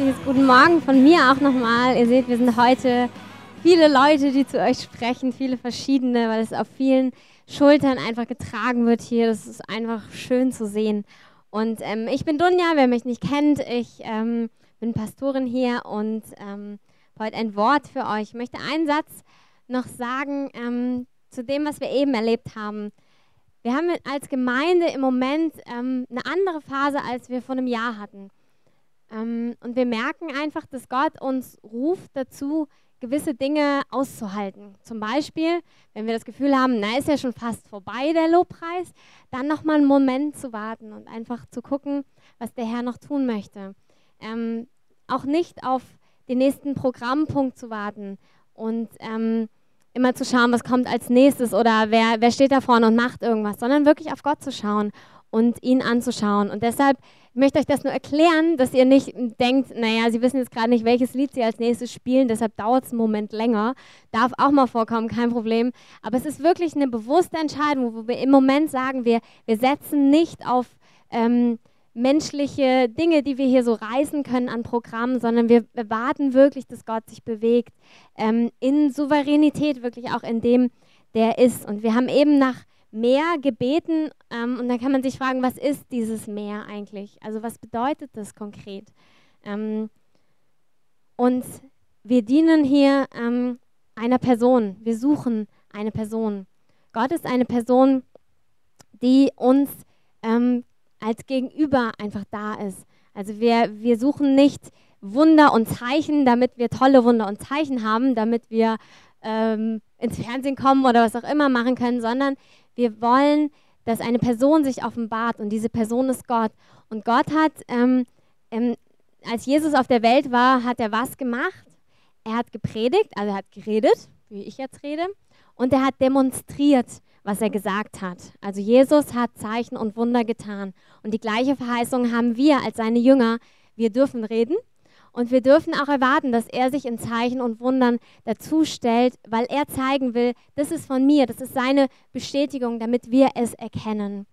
herzliches Guten Morgen von mir auch nochmal. Ihr seht, wir sind heute viele Leute, die zu euch sprechen, viele verschiedene, weil es auf vielen Schultern einfach getragen wird hier. Das ist einfach schön zu sehen. Und ähm, ich bin Dunja, wer mich nicht kennt. Ich ähm, bin Pastorin hier und ähm, heute ein Wort für euch. Ich möchte einen Satz noch sagen ähm, zu dem, was wir eben erlebt haben. Wir haben als Gemeinde im Moment ähm, eine andere Phase, als wir vor einem Jahr hatten. Ähm, und wir merken einfach, dass Gott uns ruft dazu, gewisse Dinge auszuhalten. Zum Beispiel, wenn wir das Gefühl haben, na, ist ja schon fast vorbei der Lobpreis, dann nochmal einen Moment zu warten und einfach zu gucken, was der Herr noch tun möchte. Ähm, auch nicht auf den nächsten Programmpunkt zu warten und ähm, immer zu schauen, was kommt als nächstes oder wer, wer steht da vorne und macht irgendwas, sondern wirklich auf Gott zu schauen und ihn anzuschauen. Und deshalb ich möchte euch das nur erklären, dass ihr nicht denkt, naja, Sie wissen jetzt gerade nicht, welches Lied Sie als nächstes spielen, deshalb dauert es einen Moment länger. Darf auch mal vorkommen, kein Problem. Aber es ist wirklich eine bewusste Entscheidung, wo wir im Moment sagen, wir, wir setzen nicht auf ähm, menschliche Dinge, die wir hier so reißen können an Programmen, sondern wir erwarten wirklich, dass Gott sich bewegt ähm, in Souveränität, wirklich auch in dem, der ist. Und wir haben eben nach Meer gebeten ähm, und dann kann man sich fragen, was ist dieses Meer eigentlich? Also was bedeutet das konkret? Ähm, und wir dienen hier ähm, einer Person, wir suchen eine Person. Gott ist eine Person, die uns ähm, als Gegenüber einfach da ist. Also wir, wir suchen nicht Wunder und Zeichen, damit wir tolle Wunder und Zeichen haben, damit wir ähm, ins Fernsehen kommen oder was auch immer machen können, sondern wir wollen, dass eine Person sich offenbart und diese Person ist Gott. Und Gott hat, ähm, ähm, als Jesus auf der Welt war, hat er was gemacht? Er hat gepredigt, also er hat geredet, wie ich jetzt rede, und er hat demonstriert, was er gesagt hat. Also Jesus hat Zeichen und Wunder getan. Und die gleiche Verheißung haben wir als seine Jünger. Wir dürfen reden und wir dürfen auch erwarten, dass er sich in Zeichen und Wundern dazu stellt, weil er zeigen will, das ist von mir, das ist seine Bestätigung, damit wir es erkennen.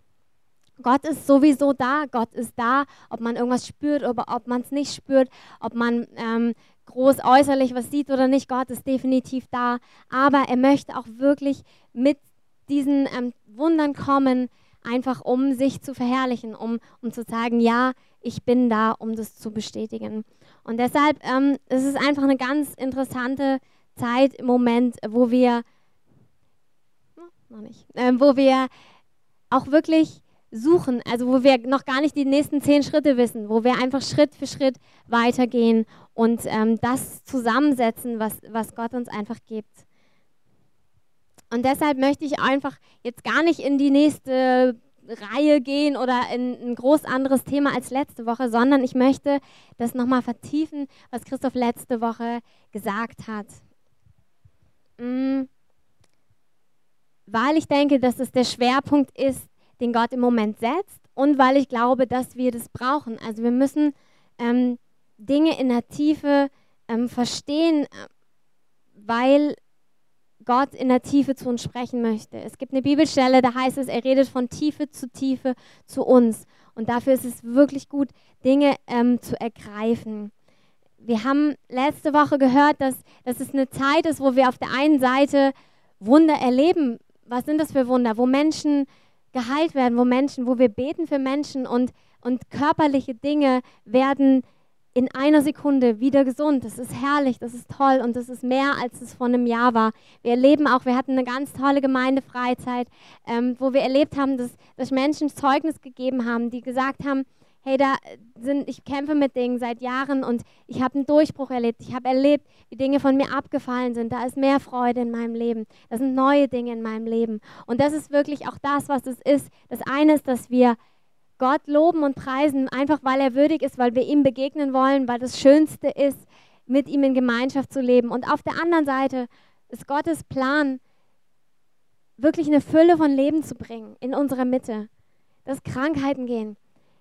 Gott ist sowieso da, Gott ist da, ob man irgendwas spürt oder ob man es nicht spürt, ob man ähm, groß äußerlich was sieht oder nicht, Gott ist definitiv da. Aber er möchte auch wirklich mit diesen ähm, Wundern kommen, einfach um sich zu verherrlichen, um, um zu sagen, ja, ich bin da, um das zu bestätigen. Und deshalb ähm, es ist es einfach eine ganz interessante Zeit im Moment, wo wir, noch nicht, äh, wo wir auch wirklich suchen, also wo wir noch gar nicht die nächsten zehn Schritte wissen, wo wir einfach Schritt für Schritt weitergehen und ähm, das zusammensetzen, was, was Gott uns einfach gibt. Und deshalb möchte ich einfach jetzt gar nicht in die nächste Reihe gehen oder in ein groß anderes Thema als letzte Woche, sondern ich möchte das nochmal vertiefen, was Christoph letzte Woche gesagt hat. Mhm. Weil ich denke, dass es der Schwerpunkt ist, den Gott im Moment setzt und weil ich glaube, dass wir das brauchen. Also wir müssen ähm, Dinge in der Tiefe ähm, verstehen, äh, weil Gott in der Tiefe zu uns sprechen möchte. Es gibt eine Bibelstelle, da heißt es, er redet von Tiefe zu Tiefe zu uns. Und dafür ist es wirklich gut, Dinge ähm, zu ergreifen. Wir haben letzte Woche gehört, dass, dass es eine Zeit ist, wo wir auf der einen Seite Wunder erleben. Was sind das für Wunder? Wo Menschen geheilt werden, wo Menschen, wo wir beten für Menschen und, und körperliche Dinge werden in einer Sekunde wieder gesund. Das ist herrlich, das ist toll und das ist mehr, als es vor einem Jahr war. Wir erleben auch, wir hatten eine ganz tolle Gemeindefreizeit, ähm, wo wir erlebt haben, dass, dass Menschen Zeugnis gegeben haben, die gesagt haben, hey, da sind, ich kämpfe mit Dingen seit Jahren und ich habe einen Durchbruch erlebt. Ich habe erlebt, wie Dinge von mir abgefallen sind. Da ist mehr Freude in meinem Leben. Da sind neue Dinge in meinem Leben. Und das ist wirklich auch das, was es ist. Das eine ist, dass wir Gott loben und preisen, einfach weil er würdig ist, weil wir ihm begegnen wollen, weil das Schönste ist, mit ihm in Gemeinschaft zu leben. Und auf der anderen Seite ist Gottes Plan, wirklich eine Fülle von Leben zu bringen in unserer Mitte. Dass Krankheiten gehen.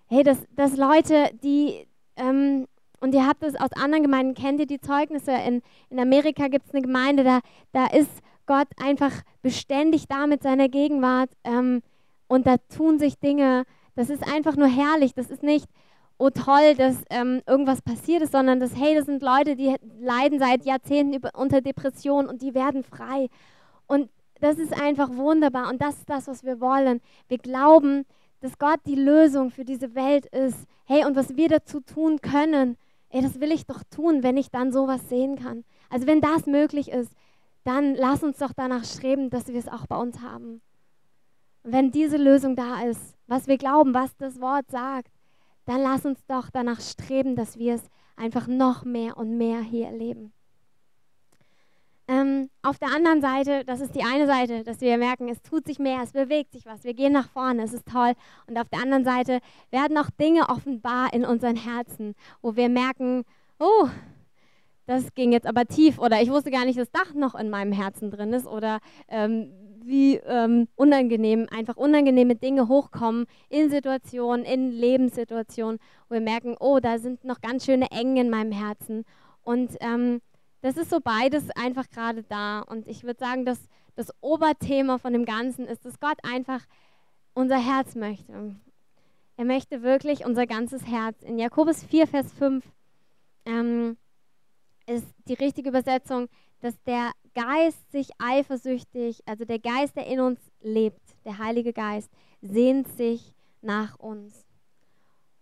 Hey, dass, dass Leute, die, ähm, und ihr habt es aus anderen Gemeinden, kennt ihr die Zeugnisse? In, in Amerika gibt es eine Gemeinde, da, da ist Gott einfach beständig da mit seiner Gegenwart. Ähm, und da tun sich Dinge, das ist einfach nur herrlich. Das ist nicht, oh toll, dass ähm, irgendwas passiert ist, sondern dass, hey, das sind Leute, die leiden seit Jahrzehnten über, unter Depressionen und die werden frei. Und das ist einfach wunderbar und das ist das, was wir wollen. Wir glauben, dass Gott die Lösung für diese Welt ist. Hey, und was wir dazu tun können, ey, das will ich doch tun, wenn ich dann sowas sehen kann. Also wenn das möglich ist, dann lass uns doch danach streben, dass wir es auch bei uns haben. Wenn diese Lösung da ist, was wir glauben, was das Wort sagt, dann lass uns doch danach streben, dass wir es einfach noch mehr und mehr hier erleben. Ähm, auf der anderen Seite, das ist die eine Seite, dass wir merken, es tut sich mehr, es bewegt sich was, wir gehen nach vorne, es ist toll. Und auf der anderen Seite werden auch Dinge offenbar in unseren Herzen, wo wir merken, oh, das ging jetzt aber tief oder ich wusste gar nicht, dass das Dach noch in meinem Herzen drin ist oder ähm, wie ähm, unangenehm, einfach unangenehme Dinge hochkommen in Situationen, in Lebenssituationen, wo wir merken, oh, da sind noch ganz schöne Engen in meinem Herzen. Und ähm, das ist so beides einfach gerade da. Und ich würde sagen, dass das Oberthema von dem Ganzen ist, dass Gott einfach unser Herz möchte. Er möchte wirklich unser ganzes Herz. In Jakobus 4, Vers 5 ähm, ist die richtige Übersetzung, dass der Geist sich eifersüchtig, also der Geist, der in uns lebt, der Heilige Geist, sehnt sich nach uns.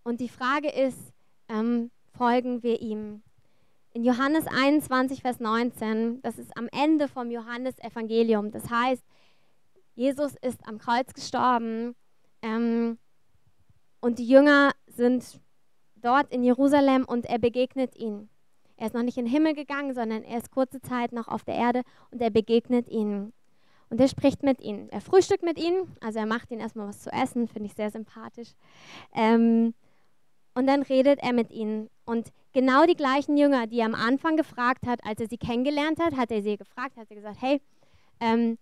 Und die Frage ist, ähm, folgen wir ihm? In Johannes 21, Vers 19, das ist am Ende vom Johannesevangelium. Das heißt, Jesus ist am Kreuz gestorben ähm, und die Jünger sind dort in Jerusalem und er begegnet ihnen. Er ist noch nicht in den Himmel gegangen, sondern er ist kurze Zeit noch auf der Erde und er begegnet ihnen. Und er spricht mit ihnen. Er frühstückt mit ihnen, also er macht ihnen erstmal was zu essen, finde ich sehr sympathisch. Ähm, und dann redet er mit ihnen. Und genau die gleichen Jünger, die er am Anfang gefragt hat, als er sie kennengelernt hat, hat er sie gefragt, hat er gesagt, hey, ähm,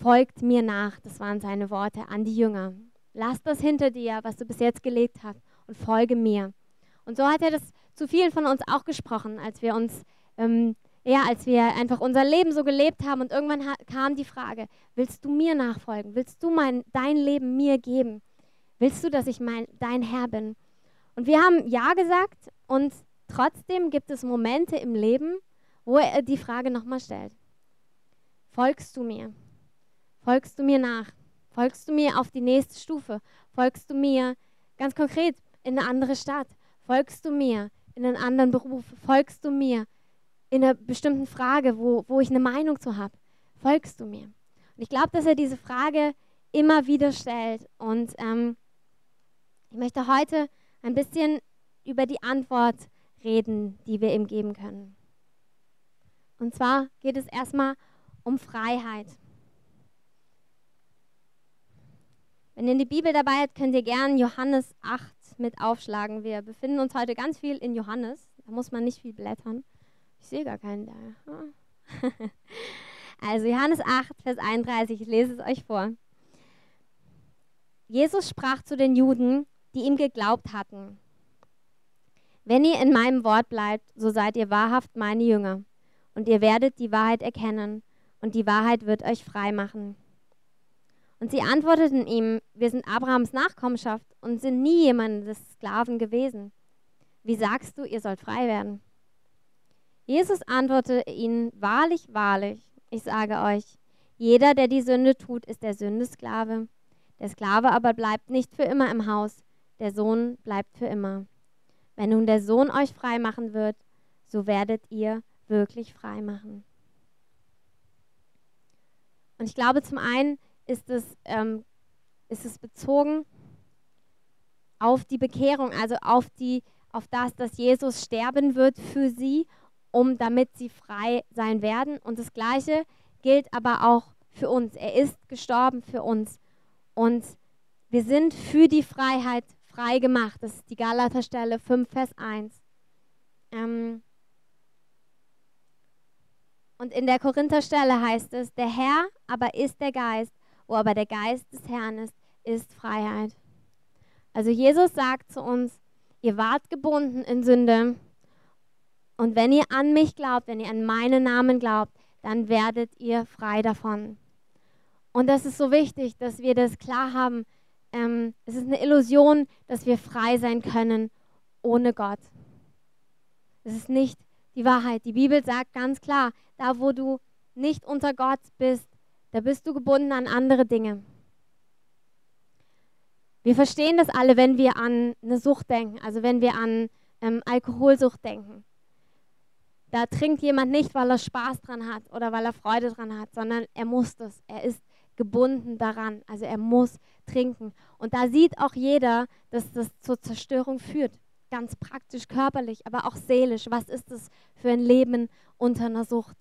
folgt mir nach. Das waren seine Worte an die Jünger. Lass das hinter dir, was du bis jetzt gelebt hast, und folge mir. Und so hat er das zu vielen von uns auch gesprochen, als wir uns, ähm, ja, als wir einfach unser Leben so gelebt haben und irgendwann kam die Frage, willst du mir nachfolgen? Willst du mein, dein Leben mir geben? Willst du, dass ich mein, dein Herr bin? Und wir haben Ja gesagt und trotzdem gibt es Momente im Leben, wo er die Frage nochmal stellt. Folgst du mir? Folgst du mir nach? Folgst du mir auf die nächste Stufe? Folgst du mir ganz konkret in eine andere Stadt? Folgst du mir in einen anderen Beruf? Folgst du mir in einer bestimmten Frage, wo, wo ich eine Meinung zu habe? Folgst du mir? Und ich glaube, dass er diese Frage immer wieder stellt. Und ähm, ich möchte heute ein bisschen über die Antwort reden, die wir ihm geben können. Und zwar geht es erstmal um Freiheit. Wenn ihr die Bibel dabei habt, könnt ihr gerne Johannes 8 mit aufschlagen. Wir befinden uns heute ganz viel in Johannes. Da muss man nicht viel blättern. Ich sehe gar keinen da. Also Johannes 8, Vers 31, ich lese es euch vor. Jesus sprach zu den Juden, die ihm geglaubt hatten. Wenn ihr in meinem Wort bleibt, so seid ihr wahrhaft meine Jünger, und ihr werdet die Wahrheit erkennen, und die Wahrheit wird euch frei machen. Und sie antworteten ihm, wir sind Abrahams Nachkommenschaft und sind nie jemandes Sklaven gewesen. Wie sagst du, ihr sollt frei werden? Jesus antwortete ihnen, wahrlich, wahrlich, ich sage euch, jeder, der die Sünde tut, ist der Sündesklave. Der Sklave aber bleibt nicht für immer im Haus, der Sohn bleibt für immer. Wenn nun der Sohn euch frei machen wird, so werdet ihr wirklich frei machen. Und ich glaube zum einen, ist es, ähm, ist es bezogen auf die Bekehrung, also auf, die, auf das, dass Jesus sterben wird für sie, um damit sie frei sein werden. Und das Gleiche gilt aber auch für uns. Er ist gestorben für uns. Und wir sind für die Freiheit frei gemacht. Das ist die Galaterstelle 5, Vers 1. Ähm, und in der Korintherstelle heißt es, der Herr aber ist der Geist wo aber der Geist des Herrn ist, ist Freiheit. Also Jesus sagt zu uns, ihr wart gebunden in Sünde und wenn ihr an mich glaubt, wenn ihr an meinen Namen glaubt, dann werdet ihr frei davon. Und das ist so wichtig, dass wir das klar haben. Ähm, es ist eine Illusion, dass wir frei sein können ohne Gott. Es ist nicht die Wahrheit. Die Bibel sagt ganz klar, da wo du nicht unter Gott bist, da bist du gebunden an andere Dinge. Wir verstehen das alle, wenn wir an eine Sucht denken, also wenn wir an ähm, Alkoholsucht denken. Da trinkt jemand nicht, weil er Spaß dran hat oder weil er Freude dran hat, sondern er muss das. Er ist gebunden daran. Also er muss trinken. Und da sieht auch jeder, dass das zur Zerstörung führt. Ganz praktisch körperlich, aber auch seelisch. Was ist das für ein Leben unter einer Sucht?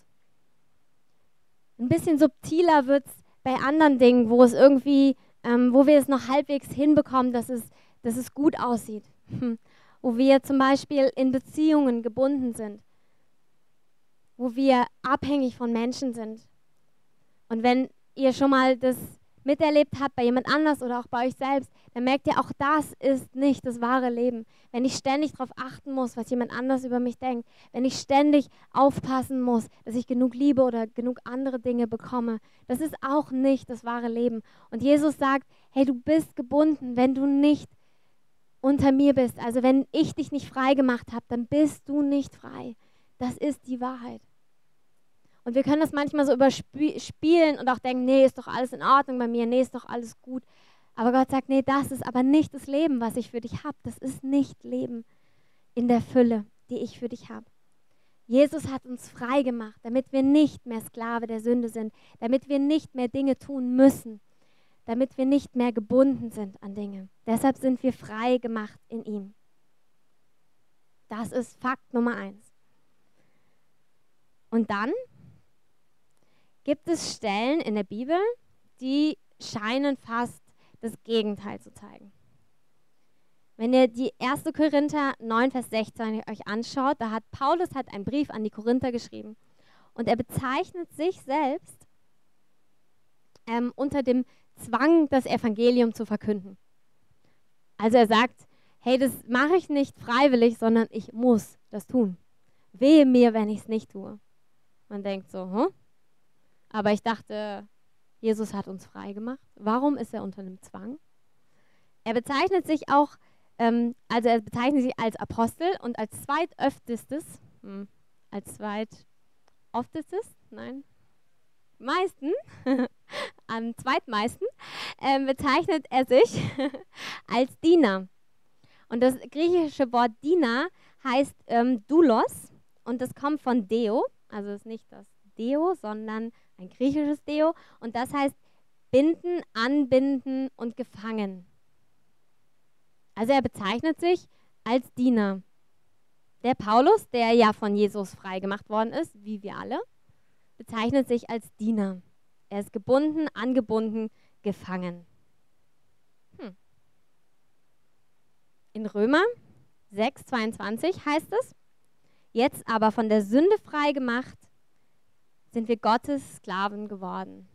Ein bisschen subtiler wird es bei anderen Dingen, wo es irgendwie, ähm, wo wir es noch halbwegs hinbekommen, dass es, dass es gut aussieht. Hm. Wo wir zum Beispiel in Beziehungen gebunden sind wo wir abhängig von Menschen sind. Und wenn ihr schon mal das miterlebt habt bei jemand anders oder auch bei euch selbst, dann merkt ihr, auch das ist nicht das wahre Leben. Wenn ich ständig darauf achten muss, was jemand anders über mich denkt, wenn ich ständig aufpassen muss, dass ich genug Liebe oder genug andere Dinge bekomme, das ist auch nicht das wahre Leben. Und Jesus sagt, hey, du bist gebunden, wenn du nicht unter mir bist. Also wenn ich dich nicht frei gemacht habe, dann bist du nicht frei. Das ist die Wahrheit. Und wir können das manchmal so überspielen und auch denken, nee, ist doch alles in Ordnung bei mir, nee, ist doch alles gut. Aber Gott sagt, nee, das ist aber nicht das Leben, was ich für dich habe. Das ist nicht Leben in der Fülle, die ich für dich habe. Jesus hat uns frei gemacht, damit wir nicht mehr Sklave der Sünde sind, damit wir nicht mehr Dinge tun müssen, damit wir nicht mehr gebunden sind an Dinge. Deshalb sind wir frei gemacht in ihm. Das ist Fakt Nummer eins. Und dann gibt es Stellen in der Bibel, die scheinen fast das Gegenteil zu zeigen. Wenn ihr die 1. Korinther 9, Vers 16 euch anschaut, da hat Paulus hat einen Brief an die Korinther geschrieben und er bezeichnet sich selbst ähm, unter dem Zwang, das Evangelium zu verkünden. Also er sagt, hey, das mache ich nicht freiwillig, sondern ich muss das tun. Wehe mir, wenn ich es nicht tue. Man denkt so, hm? Aber ich dachte, Jesus hat uns frei gemacht. Warum ist er unter einem Zwang? Er bezeichnet sich auch, ähm, also er bezeichnet sich als Apostel und als zweitöftestes, hm, als zweitoftestes, nein, meisten, am zweitmeisten, äh, bezeichnet er sich als Diener. Und das griechische Wort Diener heißt ähm, Doulos und das kommt von Deo, also ist nicht das Deo, sondern ein griechisches Deo. Und das heißt binden, anbinden und gefangen. Also er bezeichnet sich als Diener. Der Paulus, der ja von Jesus freigemacht worden ist, wie wir alle, bezeichnet sich als Diener. Er ist gebunden, angebunden, gefangen. Hm. In Römer 6, 22 heißt es, jetzt aber von der Sünde frei gemacht, sind wir Gottes Sklaven geworden.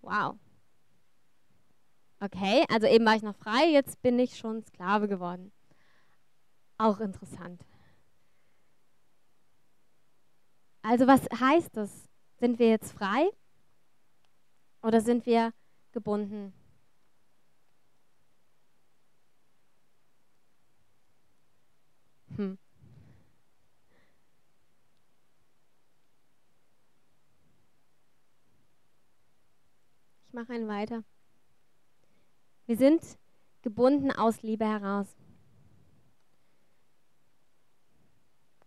Wow. Okay, also eben war ich noch frei, jetzt bin ich schon Sklave geworden. Auch interessant. Also was heißt das? Sind wir jetzt frei oder sind wir gebunden? Hm. Mache einen weiter. Wir sind gebunden aus Liebe heraus.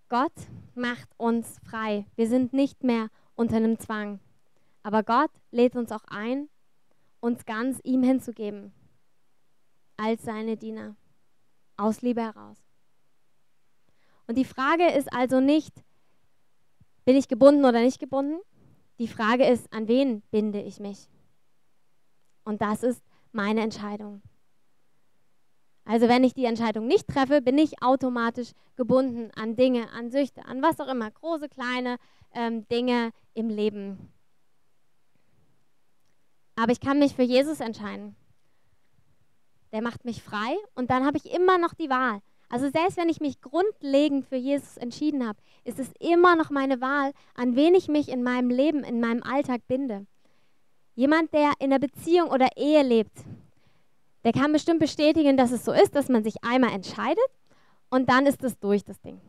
Gott macht uns frei. Wir sind nicht mehr unter einem Zwang. Aber Gott lädt uns auch ein, uns ganz ihm hinzugeben, als seine Diener, aus Liebe heraus. Und die Frage ist also nicht, bin ich gebunden oder nicht gebunden? Die Frage ist, an wen binde ich mich? Und das ist meine Entscheidung. Also wenn ich die Entscheidung nicht treffe, bin ich automatisch gebunden an Dinge, an Süchte, an was auch immer, große, kleine ähm, Dinge im Leben. Aber ich kann mich für Jesus entscheiden. Der macht mich frei und dann habe ich immer noch die Wahl. Also selbst wenn ich mich grundlegend für Jesus entschieden habe, ist es immer noch meine Wahl, an wen ich mich in meinem Leben, in meinem Alltag binde. Jemand, der in einer Beziehung oder Ehe lebt, der kann bestimmt bestätigen, dass es so ist, dass man sich einmal entscheidet und dann ist es durch, das Ding.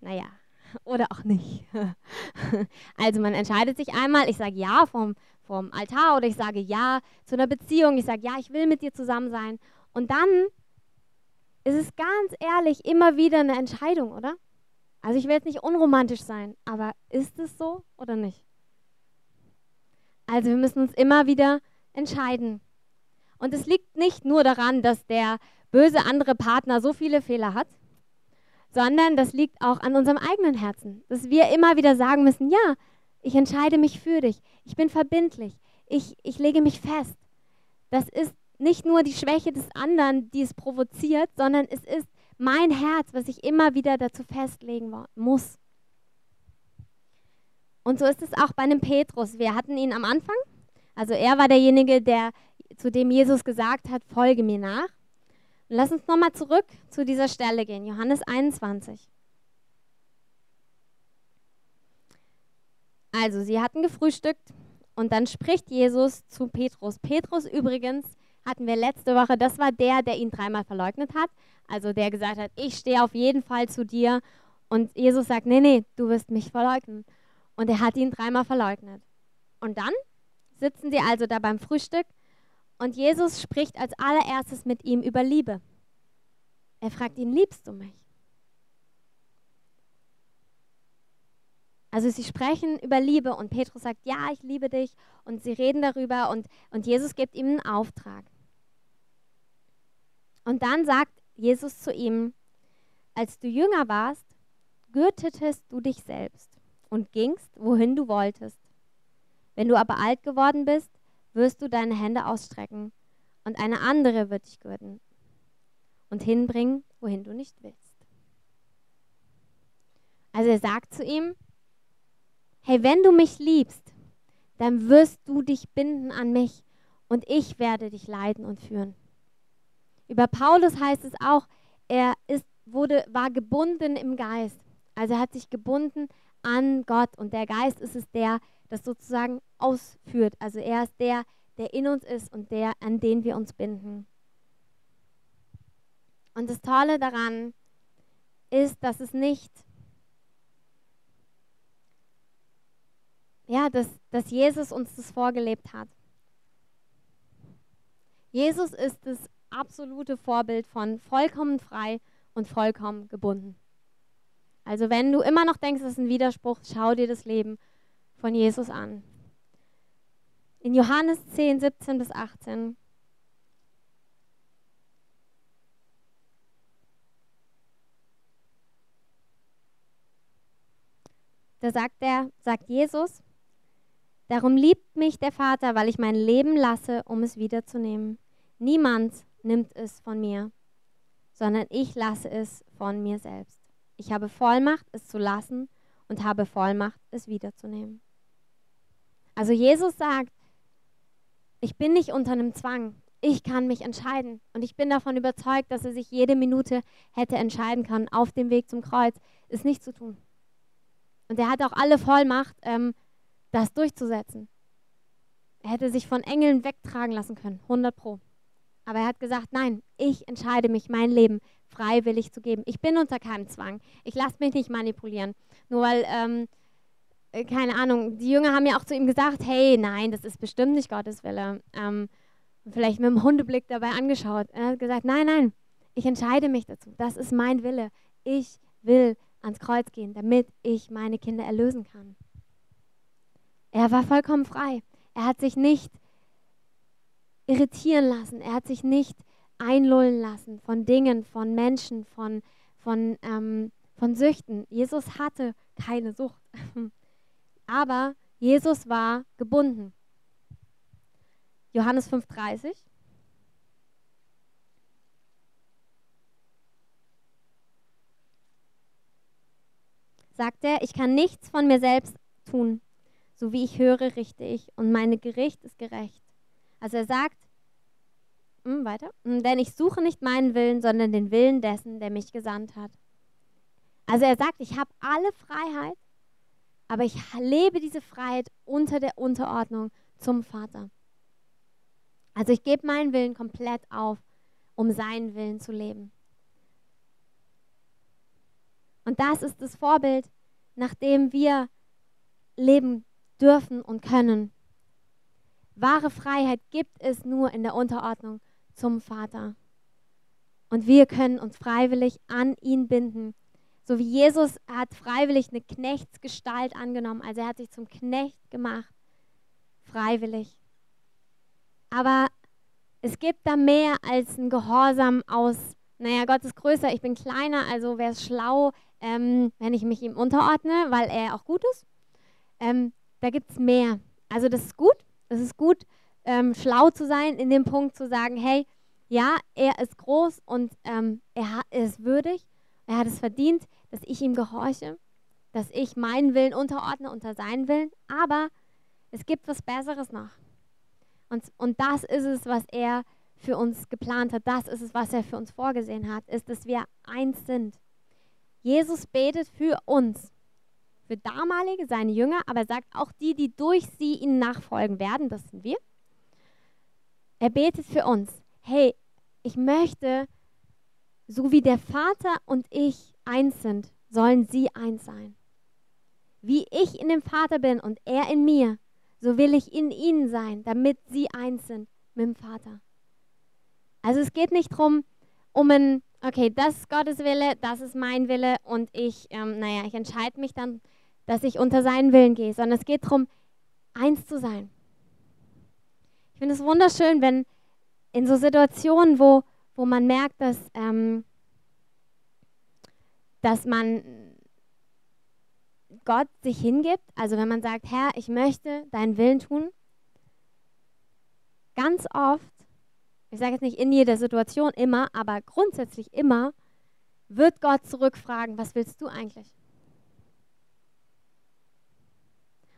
Naja, oder auch nicht. Also man entscheidet sich einmal, ich sage ja vom, vom Altar oder ich sage ja zu einer Beziehung, ich sage ja, ich will mit dir zusammen sein. Und dann ist es ganz ehrlich immer wieder eine Entscheidung, oder? Also ich will jetzt nicht unromantisch sein, aber ist es so oder nicht? Also wir müssen uns immer wieder entscheiden. Und es liegt nicht nur daran, dass der böse andere Partner so viele Fehler hat, sondern das liegt auch an unserem eigenen Herzen, dass wir immer wieder sagen müssen, ja, ich entscheide mich für dich, ich bin verbindlich, ich, ich lege mich fest. Das ist nicht nur die Schwäche des anderen, die es provoziert, sondern es ist mein Herz, was ich immer wieder dazu festlegen muss. Und so ist es auch bei einem Petrus. Wir hatten ihn am Anfang, also er war derjenige, der zu dem Jesus gesagt hat, folge mir nach. Und lass uns nochmal zurück zu dieser Stelle gehen, Johannes 21. Also, sie hatten gefrühstückt und dann spricht Jesus zu Petrus. Petrus übrigens hatten wir letzte Woche, das war der, der ihn dreimal verleugnet hat. Also der gesagt hat, ich stehe auf jeden Fall zu dir. Und Jesus sagt, nee, nee, du wirst mich verleugnen. Und er hat ihn dreimal verleugnet. Und dann sitzen sie also da beim Frühstück und Jesus spricht als allererstes mit ihm über Liebe. Er fragt ihn, liebst du mich? Also sie sprechen über Liebe und Petrus sagt, ja, ich liebe dich und sie reden darüber und, und Jesus gibt ihm einen Auftrag. Und dann sagt Jesus zu ihm, als du jünger warst, gürtetest du dich selbst und gingst, wohin du wolltest. Wenn du aber alt geworden bist, wirst du deine Hände ausstrecken und eine andere wird dich gürten und hinbringen, wohin du nicht willst. Also er sagt zu ihm, hey, wenn du mich liebst, dann wirst du dich binden an mich und ich werde dich leiten und führen. Über Paulus heißt es auch, er ist, wurde, war gebunden im Geist. Also er hat sich gebunden an Gott und der Geist ist es der, das sozusagen ausführt. Also er ist der, der in uns ist und der, an den wir uns binden. Und das Tolle daran ist, dass es nicht, ja, dass, dass Jesus uns das vorgelebt hat. Jesus ist das absolute Vorbild von vollkommen frei und vollkommen gebunden. Also wenn du immer noch denkst, das ist ein Widerspruch, schau dir das Leben von Jesus an. In Johannes 10, 17 bis 18. Da sagt er, sagt Jesus, darum liebt mich der Vater, weil ich mein Leben lasse, um es wiederzunehmen. Niemand nimmt es von mir, sondern ich lasse es von mir selbst. Ich habe Vollmacht, es zu lassen und habe Vollmacht, es wiederzunehmen. Also Jesus sagt, ich bin nicht unter einem Zwang. Ich kann mich entscheiden. Und ich bin davon überzeugt, dass er sich jede Minute hätte entscheiden können, auf dem Weg zum Kreuz, es nicht zu tun. Und er hat auch alle Vollmacht, ähm, das durchzusetzen. Er hätte sich von Engeln wegtragen lassen können, 100 Pro. Aber er hat gesagt, nein, ich entscheide mich, mein Leben freiwillig zu geben. Ich bin unter keinem Zwang. Ich lasse mich nicht manipulieren. Nur weil, ähm, äh, keine Ahnung, die Jünger haben ja auch zu ihm gesagt, hey, nein, das ist bestimmt nicht Gottes Wille. Ähm, vielleicht mit dem Hundeblick dabei angeschaut. Er hat gesagt, nein, nein, ich entscheide mich dazu. Das ist mein Wille. Ich will ans Kreuz gehen, damit ich meine Kinder erlösen kann. Er war vollkommen frei. Er hat sich nicht irritieren lassen. Er hat sich nicht einlullen lassen von Dingen, von Menschen, von, von, ähm, von Süchten. Jesus hatte keine Sucht. Aber Jesus war gebunden. Johannes 5,30. Sagt er, ich kann nichts von mir selbst tun. So wie ich höre, richte ich und meine Gericht ist gerecht. Also er sagt, mh, hm, weiter, hm, denn ich suche nicht meinen Willen, sondern den Willen dessen, der mich gesandt hat. Also er sagt, ich habe alle Freiheit, aber ich lebe diese Freiheit unter der Unterordnung zum Vater. Also ich gebe meinen Willen komplett auf um seinen Willen zu leben. Und das ist das Vorbild, nach dem wir leben dürfen und können. Wahre Freiheit gibt es nur in der Unterordnung zum Vater. Und wir können uns freiwillig an ihn binden. So wie Jesus hat freiwillig eine Knechtsgestalt angenommen. Also er hat sich zum Knecht gemacht. Freiwillig. Aber es gibt da mehr als ein Gehorsam aus, naja, Gott ist größer, ich bin kleiner, also wäre es schlau, ähm, wenn ich mich ihm unterordne, weil er auch gut ist. Ähm, da gibt es mehr. Also das ist gut. Es ist gut, ähm, schlau zu sein, in dem Punkt zu sagen, hey, ja, er ist groß und ähm, er, er ist würdig, er hat es verdient, dass ich ihm gehorche, dass ich meinen Willen unterordne unter seinen Willen, aber es gibt was Besseres noch. Und, und das ist es, was er für uns geplant hat, das ist es, was er für uns vorgesehen hat, ist, dass wir eins sind. Jesus betet für uns, für damalige, seine Jünger, aber er sagt auch die, die durch sie ihnen nachfolgen werden, das sind wir. Er betet für uns. Hey, ich möchte, so wie der Vater und ich eins sind, sollen sie eins sein. Wie ich in dem Vater bin und er in mir, so will ich in ihnen sein, damit sie eins sind mit dem Vater. Also es geht nicht darum, um ein, okay, das ist Gottes Wille, das ist mein Wille und ich, ähm, naja, ich entscheide mich dann, dass ich unter seinen Willen gehe, sondern es geht darum, eins zu sein. Ich finde es wunderschön, wenn in so Situationen, wo, wo man merkt, dass, ähm, dass man Gott sich hingibt, also wenn man sagt, Herr, ich möchte deinen Willen tun, ganz oft, ich sage jetzt nicht in jeder Situation immer, aber grundsätzlich immer, wird Gott zurückfragen, was willst du eigentlich?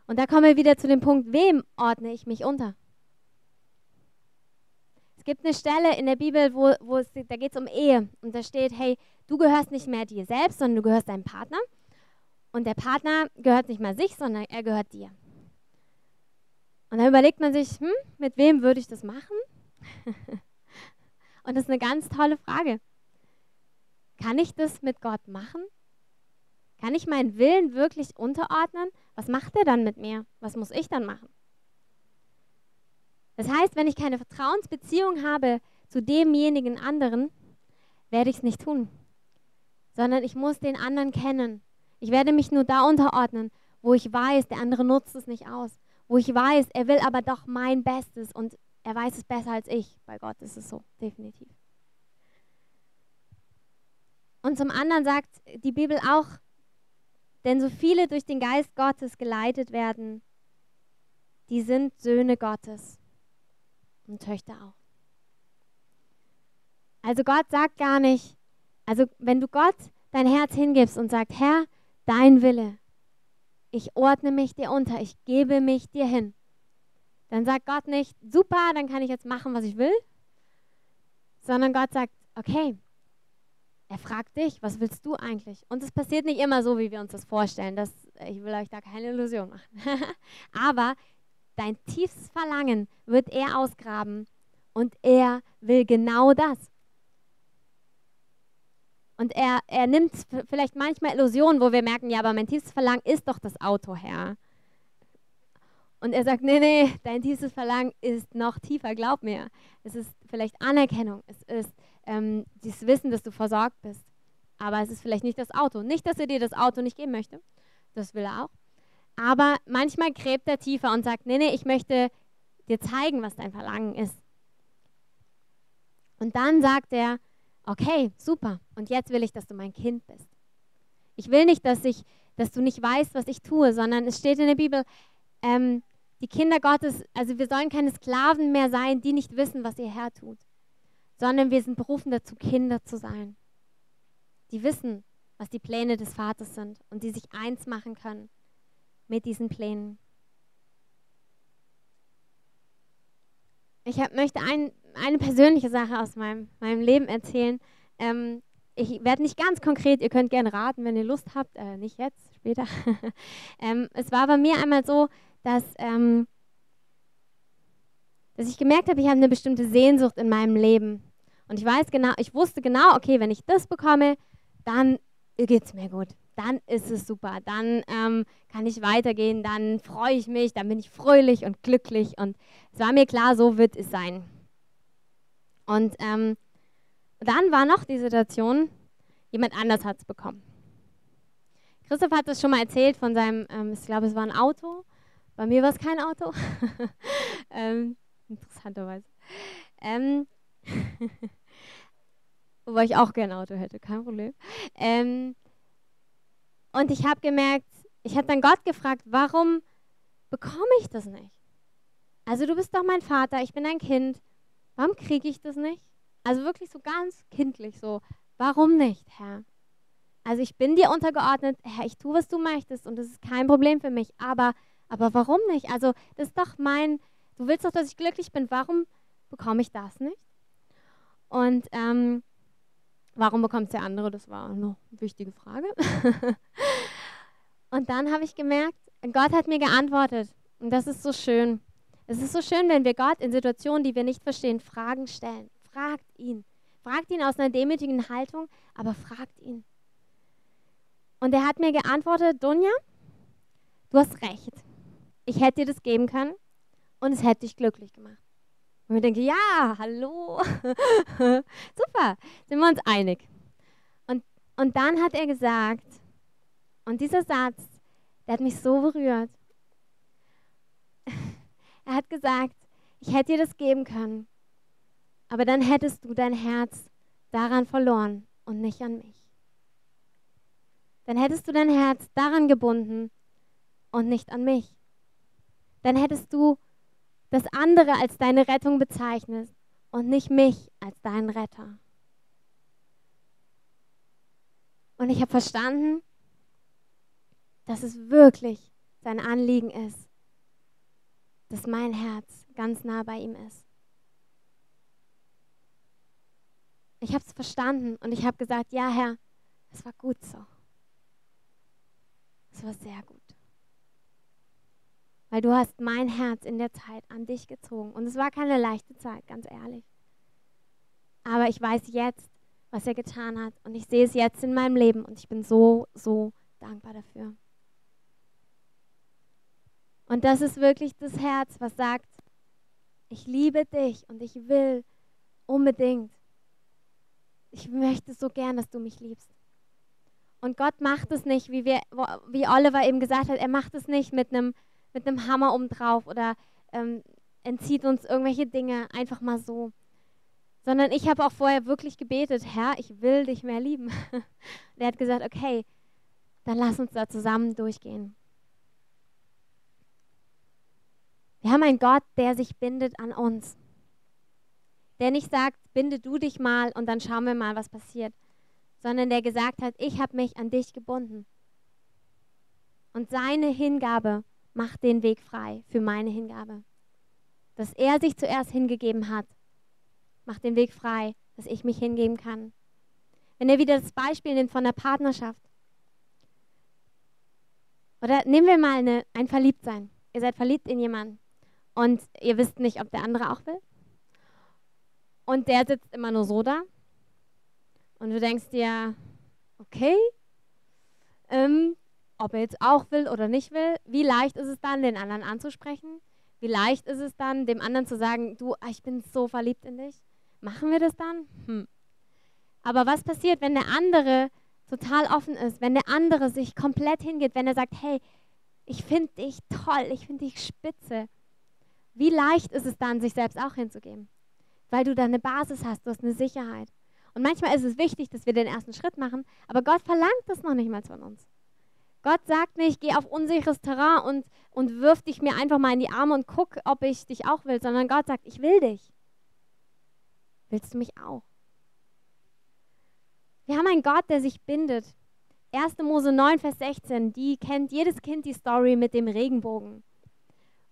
Und da kommen wir wieder zu dem Punkt, wem ordne ich mich unter? Es gibt eine Stelle in der Bibel, wo, wo es, da geht es um Ehe und da steht, hey, du gehörst nicht mehr dir selbst, sondern du gehörst deinem Partner. Und der Partner gehört nicht mehr sich, sondern er gehört dir. Und dann überlegt man sich, hm, mit wem würde ich das machen? und das ist eine ganz tolle Frage. Kann ich das mit Gott machen? Kann ich meinen Willen wirklich unterordnen? Was macht er dann mit mir? Was muss ich dann machen? Das heißt, wenn ich keine Vertrauensbeziehung habe zu demjenigen anderen, werde ich es nicht tun, sondern ich muss den anderen kennen. Ich werde mich nur da unterordnen, wo ich weiß, der andere nutzt es nicht aus, wo ich weiß, er will aber doch mein Bestes und er weiß es besser als ich. Bei Gott ist es so, definitiv. Und zum anderen sagt die Bibel auch, denn so viele durch den Geist Gottes geleitet werden, die sind Söhne Gottes und Töchter auch. Also Gott sagt gar nicht, also wenn du Gott dein Herz hingibst und sagst, Herr, dein Wille, ich ordne mich dir unter, ich gebe mich dir hin, dann sagt Gott nicht, super, dann kann ich jetzt machen, was ich will, sondern Gott sagt, okay, er fragt dich, was willst du eigentlich? Und es passiert nicht immer so, wie wir uns das vorstellen. Das, ich will euch da keine Illusion machen. Aber dein tiefstes Verlangen wird er ausgraben und er will genau das. Und er, er nimmt vielleicht manchmal Illusionen, wo wir merken, ja, aber mein tiefstes Verlangen ist doch das Auto, Herr. Und er sagt, nee, nee, dein tiefstes Verlangen ist noch tiefer, glaub mir. Es ist vielleicht Anerkennung, es ist ähm, dieses Wissen, dass du versorgt bist. Aber es ist vielleicht nicht das Auto. Nicht, dass er dir das Auto nicht geben möchte. Das will er auch. Aber manchmal gräbt er tiefer und sagt, nee, nee, ich möchte dir zeigen, was dein Verlangen ist. Und dann sagt er, okay, super, und jetzt will ich, dass du mein Kind bist. Ich will nicht, dass, ich, dass du nicht weißt, was ich tue, sondern es steht in der Bibel, ähm, die Kinder Gottes, also wir sollen keine Sklaven mehr sein, die nicht wissen, was ihr Herr tut sondern wir sind berufen dazu, Kinder zu sein, die wissen, was die Pläne des Vaters sind und die sich eins machen können mit diesen Plänen. Ich hab, möchte ein, eine persönliche Sache aus meinem, meinem Leben erzählen. Ähm, ich werde nicht ganz konkret, ihr könnt gerne raten, wenn ihr Lust habt, äh, nicht jetzt, später. ähm, es war bei mir einmal so, dass, ähm, dass ich gemerkt habe, ich habe eine bestimmte Sehnsucht in meinem Leben. Und ich weiß genau, ich wusste genau, okay, wenn ich das bekomme, dann geht es mir gut. Dann ist es super. Dann ähm, kann ich weitergehen. Dann freue ich mich. Dann bin ich fröhlich und glücklich. Und es war mir klar, so wird es sein. Und ähm, dann war noch die Situation, jemand anders hat es bekommen. Christoph hat das schon mal erzählt von seinem, ähm, ich glaube, es war ein Auto. Bei mir war es kein Auto. ähm, interessanterweise. Ähm, Wobei ich auch gerne Auto hätte, kein Problem. Ähm, und ich habe gemerkt, ich habe dann Gott gefragt, warum bekomme ich das nicht? Also du bist doch mein Vater, ich bin ein Kind. Warum kriege ich das nicht? Also wirklich so ganz kindlich so. Warum nicht, Herr? Also ich bin dir untergeordnet, Herr, ich tue, was du möchtest und das ist kein Problem für mich. Aber, aber warum nicht? Also das ist doch mein, du willst doch, dass ich glücklich bin. Warum bekomme ich das nicht? Und ähm, warum bekommt der andere? Das war eine wichtige Frage. und dann habe ich gemerkt, Gott hat mir geantwortet. Und das ist so schön. Es ist so schön, wenn wir Gott in Situationen, die wir nicht verstehen, Fragen stellen. Fragt ihn. Fragt ihn aus einer demütigen Haltung, aber fragt ihn. Und er hat mir geantwortet, Dunja, du hast recht. Ich hätte dir das geben können und es hätte dich glücklich gemacht. Und ich denke, ja, hallo. Super, sind wir uns einig. Und, und dann hat er gesagt, und dieser Satz, der hat mich so berührt. Er hat gesagt, ich hätte dir das geben können, aber dann hättest du dein Herz daran verloren und nicht an mich. Dann hättest du dein Herz daran gebunden und nicht an mich. Dann hättest du das andere als deine Rettung bezeichnest und nicht mich als deinen Retter. Und ich habe verstanden, dass es wirklich sein Anliegen ist, dass mein Herz ganz nah bei ihm ist. Ich habe es verstanden und ich habe gesagt, ja Herr, es war gut so. Es war sehr gut weil du hast mein Herz in der Zeit an dich gezogen. Und es war keine leichte Zeit, ganz ehrlich. Aber ich weiß jetzt, was er getan hat. Und ich sehe es jetzt in meinem Leben. Und ich bin so, so dankbar dafür. Und das ist wirklich das Herz, was sagt, ich liebe dich und ich will unbedingt. Ich möchte so gern, dass du mich liebst. Und Gott macht es nicht, wie, wir, wie Oliver eben gesagt hat, er macht es nicht mit einem mit einem Hammer obendrauf oder ähm, entzieht uns irgendwelche Dinge einfach mal so. Sondern ich habe auch vorher wirklich gebetet, Herr, ich will dich mehr lieben. Und er hat gesagt, okay, dann lass uns da zusammen durchgehen. Wir haben einen Gott, der sich bindet an uns. Der nicht sagt, binde du dich mal und dann schauen wir mal, was passiert. Sondern der gesagt hat, ich habe mich an dich gebunden. Und seine Hingabe macht den Weg frei für meine Hingabe. Dass er sich zuerst hingegeben hat, macht den Weg frei, dass ich mich hingeben kann. Wenn ihr wieder das Beispiel nimmt von der Partnerschaft. Oder nehmen wir mal eine, ein Verliebtsein. Ihr seid verliebt in jemanden und ihr wisst nicht, ob der andere auch will. Und der sitzt immer nur so da. Und du denkst dir, okay, ähm, ob er jetzt auch will oder nicht will, wie leicht ist es dann, den anderen anzusprechen? Wie leicht ist es dann, dem anderen zu sagen, du, ah, ich bin so verliebt in dich? Machen wir das dann? Hm. Aber was passiert, wenn der andere total offen ist, wenn der andere sich komplett hingeht, wenn er sagt, hey, ich finde dich toll, ich finde dich spitze? Wie leicht ist es dann, sich selbst auch hinzugeben? Weil du da eine Basis hast, du hast eine Sicherheit. Und manchmal ist es wichtig, dass wir den ersten Schritt machen, aber Gott verlangt das noch nicht mal von uns. Gott sagt nicht, geh auf unsicheres Terrain und, und wirf dich mir einfach mal in die Arme und guck, ob ich dich auch will, sondern Gott sagt, ich will dich. Willst du mich auch? Wir haben einen Gott, der sich bindet. 1. Mose 9, Vers 16, die kennt jedes Kind die Story mit dem Regenbogen,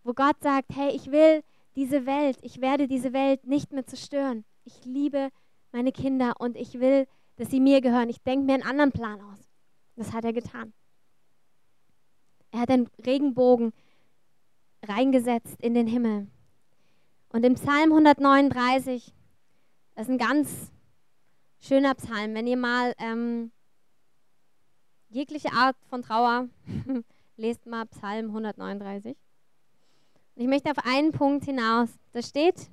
wo Gott sagt, hey, ich will diese Welt, ich werde diese Welt nicht mehr zerstören. Ich liebe meine Kinder und ich will, dass sie mir gehören. Ich denke mir einen anderen Plan aus. Das hat er getan. Er hat den Regenbogen reingesetzt in den Himmel. Und im Psalm 139 Das ist ein ganz schöner Psalm. Wenn ihr mal ähm, jegliche Art von Trauer lest mal Psalm 139. Und ich möchte auf einen Punkt hinaus. Da steht,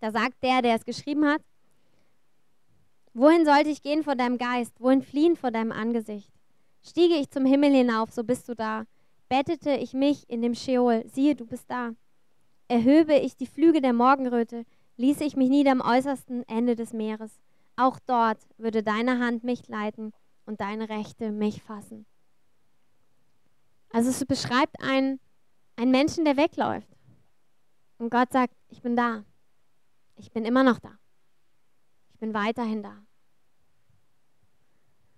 da sagt der, der es geschrieben hat, wohin sollte ich gehen vor deinem Geist? Wohin fliehen vor deinem Angesicht? Stiege ich zum Himmel hinauf, so bist du da. Bettete ich mich in dem Scheol, siehe, du bist da. Erhöbe ich die Flüge der Morgenröte, ließe ich mich nieder am äußersten Ende des Meeres. Auch dort würde deine Hand mich leiten und deine Rechte mich fassen. Also es beschreibt einen, einen Menschen, der wegläuft. Und Gott sagt, ich bin da. Ich bin immer noch da. Ich bin weiterhin da.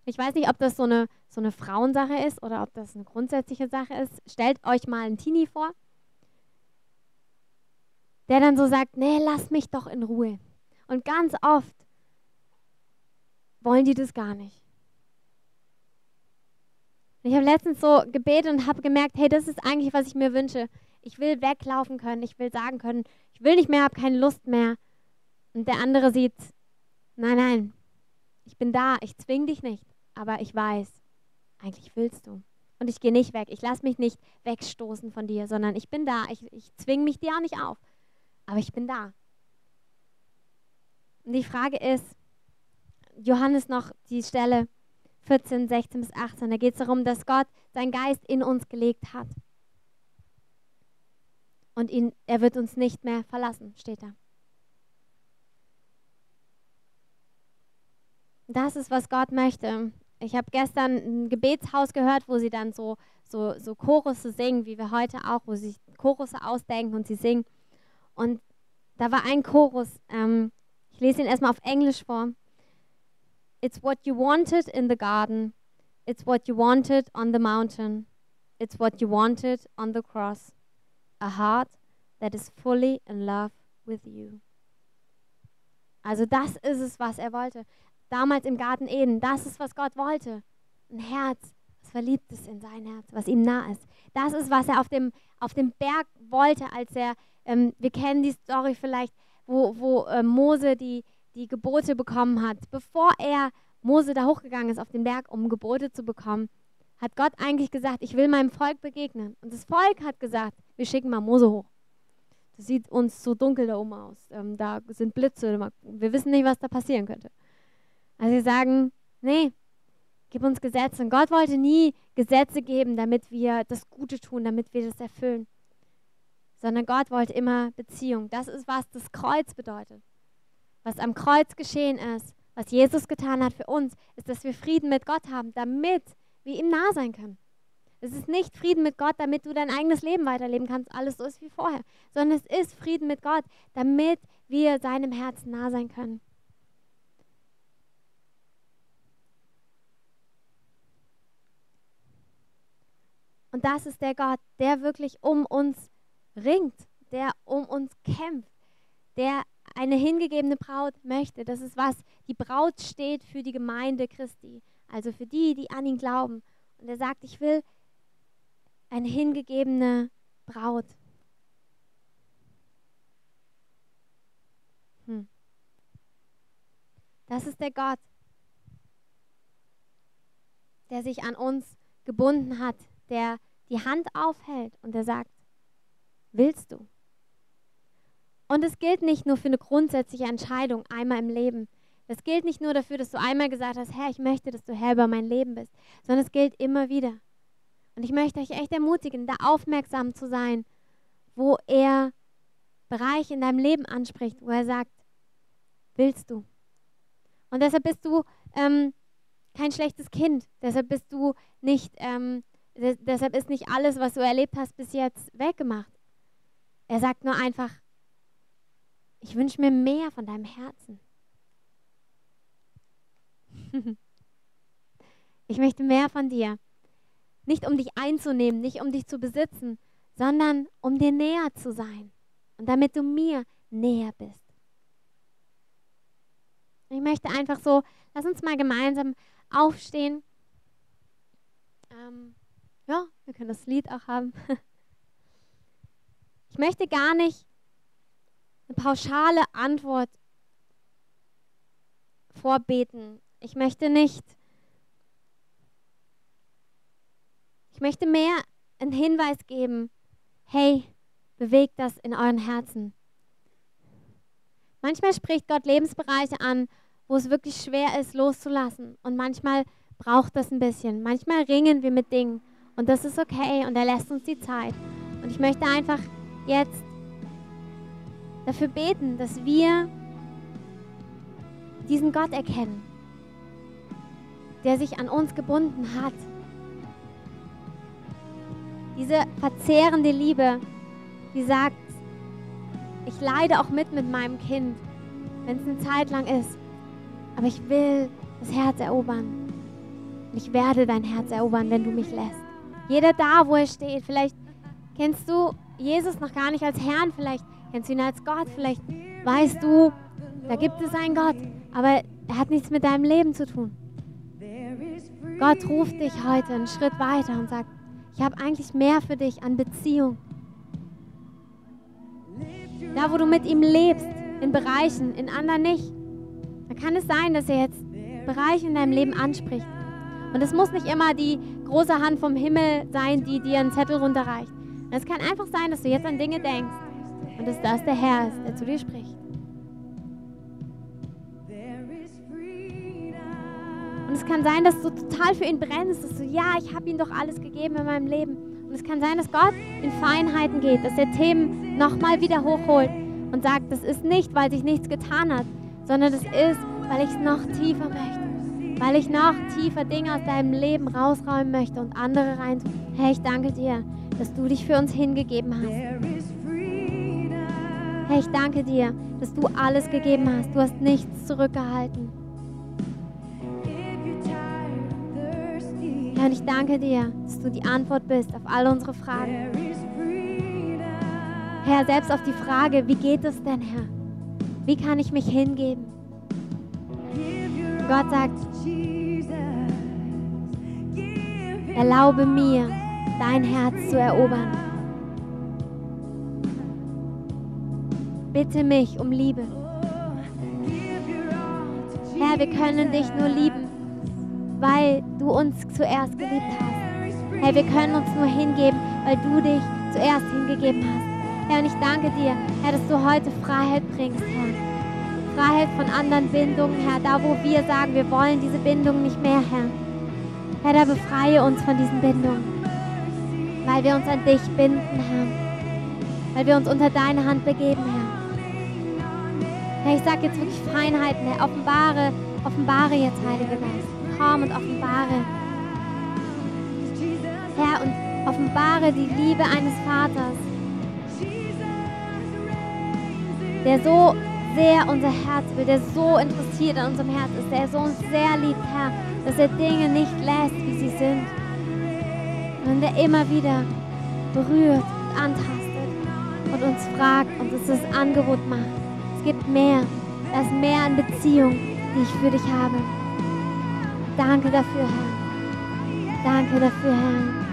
Ich weiß nicht, ob das so eine, so eine Frauensache ist oder ob das eine grundsätzliche Sache ist. Stellt euch mal einen Teenie vor, der dann so sagt, nee, lass mich doch in Ruhe. Und ganz oft wollen die das gar nicht. Ich habe letztens so gebetet und habe gemerkt, hey, das ist eigentlich, was ich mir wünsche. Ich will weglaufen können, ich will sagen können, ich will nicht mehr, habe keine Lust mehr. Und der andere sieht, nein, nein, ich bin da, ich zwing dich nicht, aber ich weiß, eigentlich willst du. Und ich gehe nicht weg, ich lasse mich nicht wegstoßen von dir, sondern ich bin da, ich, ich zwinge mich dir auch nicht auf, aber ich bin da. Und die Frage ist, Johannes noch die Stelle 14, 16 bis 18, da geht es darum, dass Gott seinen Geist in uns gelegt hat. Und ihn, er wird uns nicht mehr verlassen, steht da. Das ist, was Gott möchte. Ich habe gestern ein Gebetshaus gehört, wo sie dann so, so, so Chorusse singen, wie wir heute auch, wo sie Chorusse ausdenken und sie singen. Und da war ein Chorus, ähm, ich lese ihn erstmal auf Englisch vor. It's what you wanted in the garden. It's what you wanted on the mountain. It's what you wanted on the cross. A heart that is fully in love with you. Also das ist es, was er wollte damals im Garten Eden. Das ist, was Gott wollte. Ein Herz, was verliebt ist in sein Herz, was ihm nah ist. Das ist, was er auf dem, auf dem Berg wollte, als er, ähm, wir kennen die Story vielleicht, wo, wo äh, Mose die, die Gebote bekommen hat. Bevor er, Mose, da hochgegangen ist auf den Berg, um Gebote zu bekommen, hat Gott eigentlich gesagt, ich will meinem Volk begegnen. Und das Volk hat gesagt, wir schicken mal Mose hoch. Das sieht uns so dunkel da oben aus. Ähm, da sind Blitze. Wir wissen nicht, was da passieren könnte. Also sie sagen, nee, gib uns Gesetze. Und Gott wollte nie Gesetze geben, damit wir das Gute tun, damit wir das erfüllen. Sondern Gott wollte immer Beziehung. Das ist, was das Kreuz bedeutet. Was am Kreuz geschehen ist, was Jesus getan hat für uns, ist, dass wir Frieden mit Gott haben, damit wir ihm nah sein können. Es ist nicht Frieden mit Gott, damit du dein eigenes Leben weiterleben kannst, alles so ist wie vorher, sondern es ist Frieden mit Gott, damit wir seinem Herzen nah sein können. Und das ist der Gott, der wirklich um uns ringt, der um uns kämpft, der eine hingegebene Braut möchte. Das ist was, die Braut steht für die Gemeinde Christi, also für die, die an ihn glauben. Und er sagt, ich will eine hingegebene Braut. Hm. Das ist der Gott, der sich an uns gebunden hat, der die Hand aufhält und der sagt, willst du? Und es gilt nicht nur für eine grundsätzliche Entscheidung einmal im Leben. Das gilt nicht nur dafür, dass du einmal gesagt hast, Herr, ich möchte, dass du Herr über mein Leben bist, sondern es gilt immer wieder. Und ich möchte euch echt ermutigen, da aufmerksam zu sein, wo er Bereiche in deinem Leben anspricht, wo er sagt, willst du? Und deshalb bist du ähm, kein schlechtes Kind. Deshalb bist du nicht ähm, deshalb ist nicht alles, was du erlebt hast, bis jetzt weggemacht. Er sagt nur einfach, ich wünsche mir mehr von deinem Herzen. ich möchte mehr von dir. Nicht um dich einzunehmen, nicht um dich zu besitzen, sondern um dir näher zu sein. Und damit du mir näher bist. Ich möchte einfach so, lass uns mal gemeinsam aufstehen. Ähm, ja, wir können das Lied auch haben. Ich möchte gar nicht eine pauschale Antwort vorbeten. Ich möchte nicht. Ich möchte mehr einen Hinweis geben. Hey, bewegt das in euren Herzen. Manchmal spricht Gott Lebensbereiche an, wo es wirklich schwer ist, loszulassen. Und manchmal braucht das ein bisschen. Manchmal ringen wir mit Dingen. Und das ist okay. Und er lässt uns die Zeit. Und ich möchte einfach jetzt dafür beten, dass wir diesen Gott erkennen, der sich an uns gebunden hat. Diese verzehrende Liebe, die sagt, ich leide auch mit mit meinem Kind, wenn es eine Zeit lang ist. Aber ich will das Herz erobern. Und ich werde dein Herz erobern, wenn du mich lässt. Jeder da, wo er steht. Vielleicht kennst du Jesus noch gar nicht als Herrn, vielleicht kennst du ihn als Gott, vielleicht weißt du, da gibt es einen Gott, aber er hat nichts mit deinem Leben zu tun. Gott ruft dich heute einen Schritt weiter und sagt, ich habe eigentlich mehr für dich an Beziehung. Da, wo du mit ihm lebst, in Bereichen, in anderen nicht, da kann es sein, dass er jetzt Bereiche in deinem Leben anspricht. Und es muss nicht immer die große Hand vom Himmel sein, die dir einen Zettel runterreicht. Es kann einfach sein, dass du jetzt an Dinge denkst und dass das der Herr ist, der zu dir spricht. Und es kann sein, dass du total für ihn brennst, dass du, ja, ich habe ihm doch alles gegeben in meinem Leben. Und es kann sein, dass Gott in Feinheiten geht, dass er Themen nochmal wieder hochholt und sagt, das ist nicht, weil sich nichts getan hat, sondern das ist, weil ich es noch tiefer möchte. Weil ich noch tiefer Dinge aus deinem Leben rausräumen möchte und andere rein. Herr, ich danke dir, dass du dich für uns hingegeben hast. Herr, ich danke dir, dass du alles gegeben hast. Du hast nichts zurückgehalten. Herr, und ich danke dir, dass du die Antwort bist auf all unsere Fragen. Herr, selbst auf die Frage, wie geht es denn, Herr? Wie kann ich mich hingeben? Gott sagt, erlaube mir, dein Herz zu erobern. Bitte mich um Liebe. Herr, wir können dich nur lieben, weil du uns zuerst geliebt hast. Herr, wir können uns nur hingeben, weil du dich zuerst hingegeben hast. Herr, und ich danke dir, Herr, dass du heute Freiheit bringst, Herr. Freiheit von anderen Bindungen, Herr, da wo wir sagen, wir wollen diese Bindung nicht mehr, Herr. Herr, da befreie uns von diesen Bindungen, weil wir uns an dich binden, Herr. Weil wir uns unter deine Hand begeben, Herr. Herr, ich sage jetzt wirklich Feinheiten, Herr. Offenbare, offenbare jetzt, Heiliger Geist. Komm und offenbare. Herr, und offenbare die Liebe eines Vaters, der so sehr unser Herz will, der so interessiert an unserem Herz ist, der so uns sehr liebt, Herr, dass er Dinge nicht lässt, wie sie sind, sondern der immer wieder berührt und antastet und uns fragt und uns das Angebot macht gibt mehr. Da ist mehr an Beziehung, die ich für dich habe. Danke dafür, Herr. Danke dafür, Herr.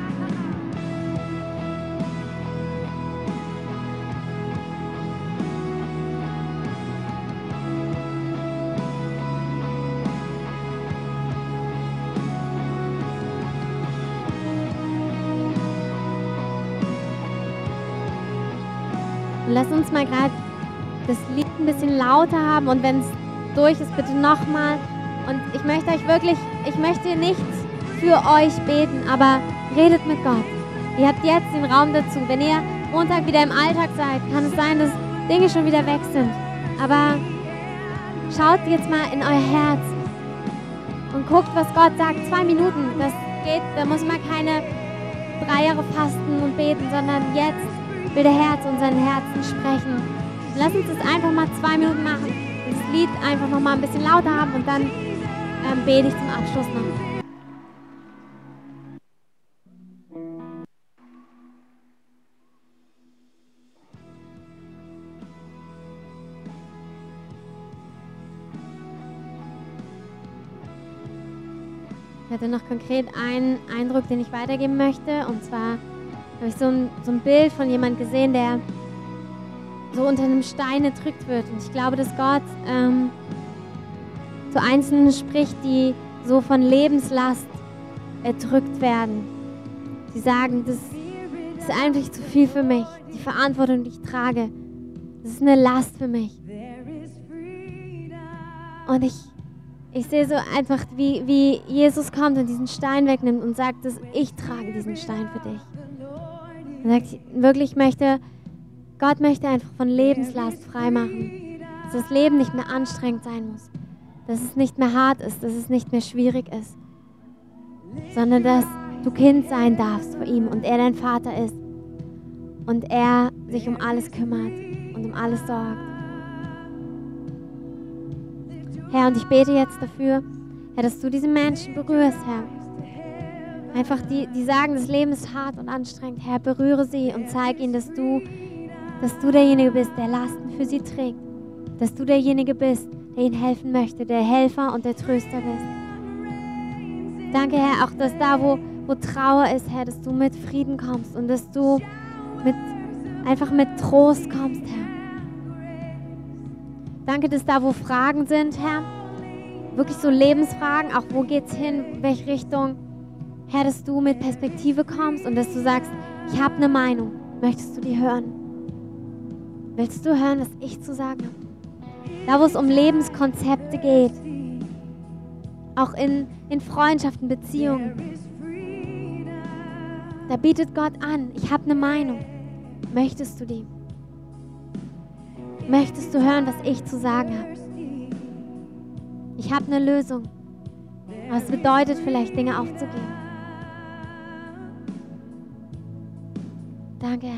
Mal gerade das Lied ein bisschen lauter haben und wenn es durch ist, bitte nochmal. Und ich möchte euch wirklich, ich möchte nicht für euch beten, aber redet mit Gott. Ihr habt jetzt den Raum dazu. Wenn ihr Montag wieder im Alltag seid, kann es sein, dass Dinge schon wieder weg sind. Aber schaut jetzt mal in euer Herz und guckt, was Gott sagt. Zwei Minuten, das geht, da muss man keine drei Jahre fasten und beten, sondern jetzt will der Herr zu unseren Herzen sprechen. Lass uns das einfach mal zwei Minuten machen. Das Lied einfach noch mal ein bisschen lauter haben und dann ähm, bete ich zum Abschluss noch. Ich hatte noch konkret einen Eindruck, den ich weitergeben möchte. Und zwar habe ich so ein, so ein Bild von jemandem gesehen, der so unter einem Stein erdrückt wird. Und ich glaube, dass Gott ähm, zu Einzelnen spricht, die so von Lebenslast erdrückt werden. Sie sagen, das ist einfach zu viel für mich. Die Verantwortung, die ich trage, das ist eine Last für mich. Und ich, ich sehe so einfach, wie, wie Jesus kommt und diesen Stein wegnimmt und sagt, dass ich trage diesen Stein für dich. Er sagt, wirklich möchte, Gott möchte einfach von Lebenslast freimachen. Dass das Leben nicht mehr anstrengend sein muss. Dass es nicht mehr hart ist, dass es nicht mehr schwierig ist. Sondern dass du Kind sein darfst vor ihm und er dein Vater ist. Und er sich um alles kümmert und um alles sorgt. Herr, und ich bete jetzt dafür, Herr, dass du diese Menschen berührst, Herr. Einfach die, die sagen, das Leben ist hart und anstrengend. Herr, berühre sie und zeig ihnen, dass du, dass du derjenige bist, der Lasten für sie trägt. Dass du derjenige bist, der ihnen helfen möchte, der Helfer und der Tröster bist. Danke, Herr, auch dass da, wo, wo Trauer ist, Herr, dass du mit Frieden kommst und dass du mit, einfach mit Trost kommst, Herr. Danke, dass da, wo Fragen sind, Herr, wirklich so Lebensfragen, auch wo geht's hin, welche Richtung, Herr, dass du mit Perspektive kommst und dass du sagst, ich habe eine Meinung. Möchtest du die hören? Willst du hören, was ich zu sagen habe? Da, wo es um Lebenskonzepte geht, auch in, in Freundschaften, Beziehungen, da bietet Gott an, ich habe eine Meinung. Möchtest du die? Möchtest du hören, was ich zu sagen habe? Ich habe eine Lösung. Was bedeutet vielleicht, Dinge aufzugeben? Danke, Herr.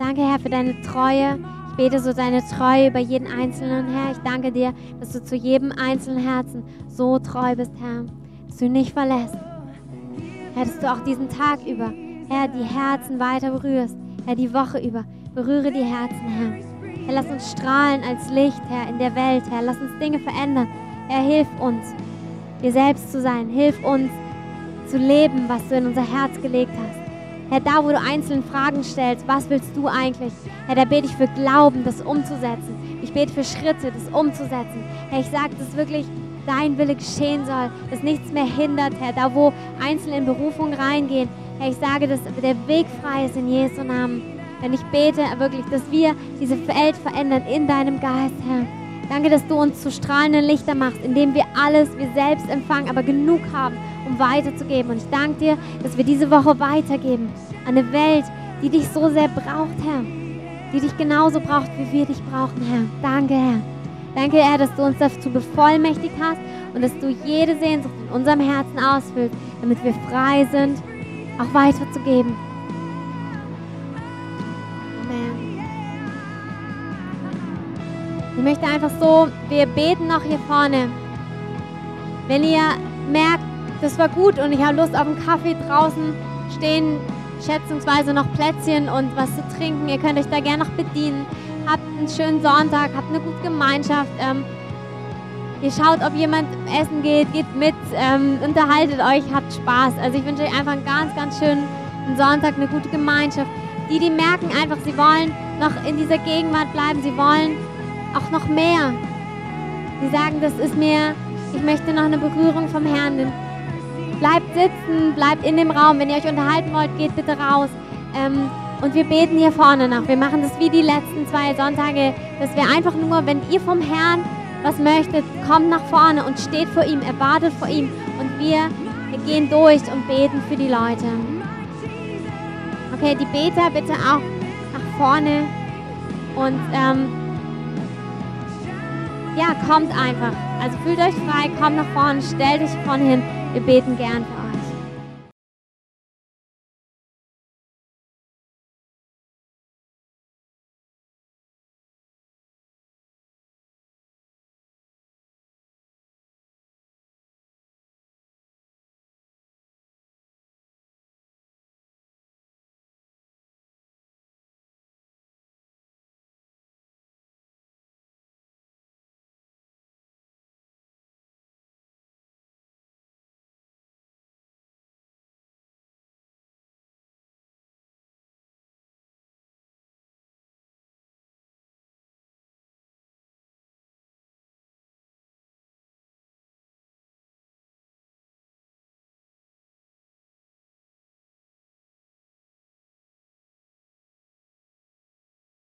Danke, Herr, für deine Treue. Ich bete so deine Treue über jeden Einzelnen, Herr. Ich danke dir, dass du zu jedem einzelnen Herzen so treu bist, Herr. Dass du nicht verlässt. Herr, dass du auch diesen Tag über, Herr, die Herzen weiter berührst. Herr, die Woche über. Berühre die Herzen, Herr. Herr, lass uns strahlen als Licht, Herr, in der Welt, Herr. Lass uns Dinge verändern. Herr, hilf uns, dir selbst zu sein. Hilf uns, zu leben, was du in unser Herz gelegt hast. Herr, da wo du einzelne Fragen stellst, was willst du eigentlich? Herr, da bete ich für Glauben, das umzusetzen. Ich bete für Schritte, das umzusetzen. Herr, ich sage, dass wirklich dein Wille geschehen soll, dass nichts mehr hindert, Herr, da wo Einzelne in Berufung reingehen. Herr, ich sage, dass der Weg frei ist in Jesu Namen. Denn ich bete wirklich, dass wir diese Welt verändern in deinem Geist, Herr. Danke, dass du uns zu strahlenden Lichter machst, indem wir alles, wir selbst empfangen, aber genug haben, um weiterzugeben. Und ich danke dir, dass wir diese Woche weitergeben eine Welt, die dich so sehr braucht, Herr. Die dich genauso braucht, wie wir dich brauchen, Herr. Danke, Herr. Danke, Herr, dass du uns dazu bevollmächtigt hast und dass du jede Sehnsucht in unserem Herzen ausfüllst, damit wir frei sind, auch weiterzugeben. Ich möchte einfach so, wir beten noch hier vorne. Wenn ihr merkt, das war gut und ich habe Lust auf einen Kaffee draußen stehen schätzungsweise noch Plätzchen und was zu trinken. Ihr könnt euch da gerne noch bedienen. Habt einen schönen Sonntag, habt eine gute Gemeinschaft. Ähm, ihr schaut, ob jemand essen geht, geht mit, ähm, unterhaltet euch, habt Spaß. Also ich wünsche euch einfach einen ganz, ganz schönen Sonntag, eine gute Gemeinschaft. Die, die merken einfach, sie wollen noch in dieser Gegenwart bleiben, sie wollen auch noch mehr. Sie sagen, das ist mir, ich möchte noch eine Berührung vom Herrn. Bleibt sitzen, bleibt in dem Raum. Wenn ihr euch unterhalten wollt, geht bitte raus. Ähm, und wir beten hier vorne nach. Wir machen das wie die letzten zwei Sonntage, dass wir einfach nur, wenn ihr vom Herrn was möchtet, kommt nach vorne und steht vor ihm, erwartet vor ihm. Und wir, wir gehen durch und beten für die Leute. Okay, die Beter bitte auch nach vorne. Und ähm, ja, kommt einfach. Also fühlt euch frei, kommt nach vorne, stellt euch vorne hin. Wir beten gern für